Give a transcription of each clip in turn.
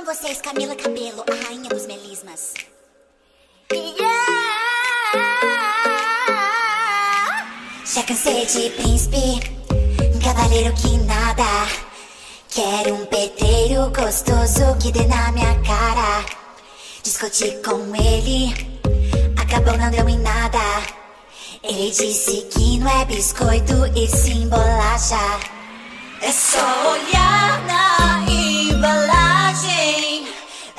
Com vocês, Camila Cabelo, a rainha dos melismas. Já cansei de príncipe, um cavaleiro que nada. Quero um pedreiro gostoso que dê na minha cara. Discuti com ele, acabou não deu em nada. Ele disse que não é biscoito e sim bolacha. É só olhar na.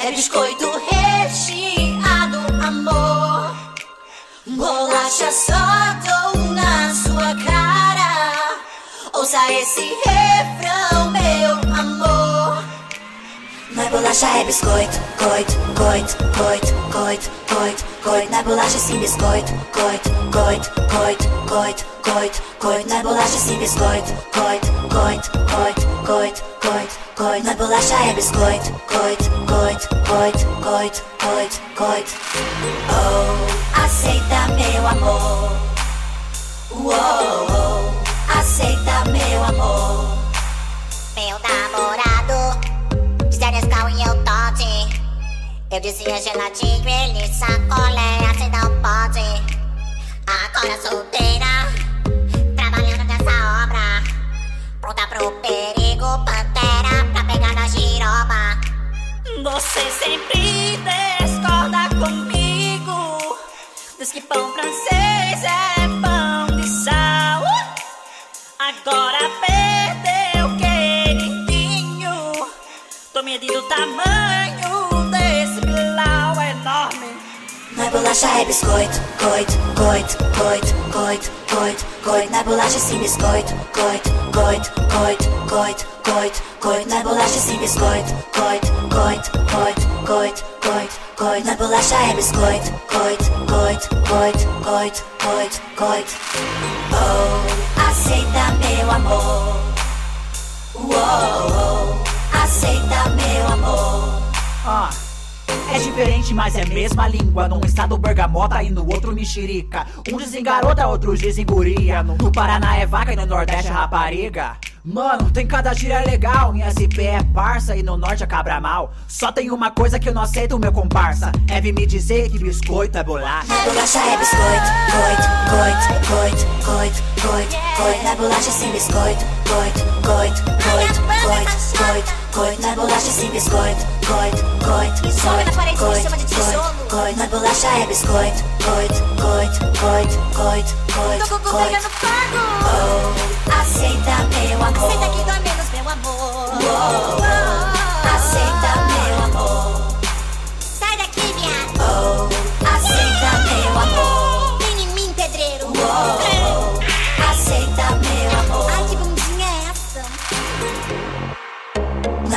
É biscoito recheado, amor. Bolacha só dou na sua cara. Ouça esse refrão, meu amor. Não é bolacha, é biscoito, coito, coito, coito, coito, coito, coito. É bolacha, sim biscoito, coito, coito, coito, coito, coito, coito. É bolacha, sim biscoito, coito, coito, coito, coito, coito, é bolacha, é biscoito, coito, coito, coito, coito, coito, coito. Oh, aceita meu amor. Uou, aceita meu amor. Meu namorado dizia Nescau e eu Todd. Eu dizia geladinho, ele sacolé, assim não pode. Agora solteira, trabalhando nessa obra. Pronta pro perigo, Você sempre discorda comigo. Diz que pão francês é pão de sal. Agora perdeu queridinho. Tô medindo o tamanho desse bilau enorme. Não é bolacha, é biscoito, coito, coito, coito, coito, coito, coito. É bolacha, sim biscoito, coito, coito, coito, coito, coito, coito. É bolacha, sim biscoito, coito, coito, coito, coito, coito, coito. É bolacha, é biscoito, coito, coito, coito, coito, coito, coito. Oh, aceita meu amor. Uou, aceita meu amor. Ah, é diferente, mas é mesma língua. Num estado bergamota e no outro mexerica. Um dizem garota, outros dizem guria. No, Paraná é vaca e no Nordeste é rapariga. Mano, tem cada gíria legal. Em SP é parça e no Norte é cabra mal. Só tem uma coisa que eu não aceito, meu comparsa. É vir me dizer que biscoito é bolacha. Na bolacha é biscoito, coito, coito, coito, coito, coito, coito. Na bolacha sem biscoito, coito, coito, coito, coito, coito, coito. Na bolacha sem biscoito, coito, coito, coito, coito, coito, coito. Na bolacha é biscoito, coito, coito, coito, coito, coito, coito. Oh, aceita meu amor. Aceita que dói menos meu amor. Aceita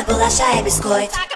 amor. Ai,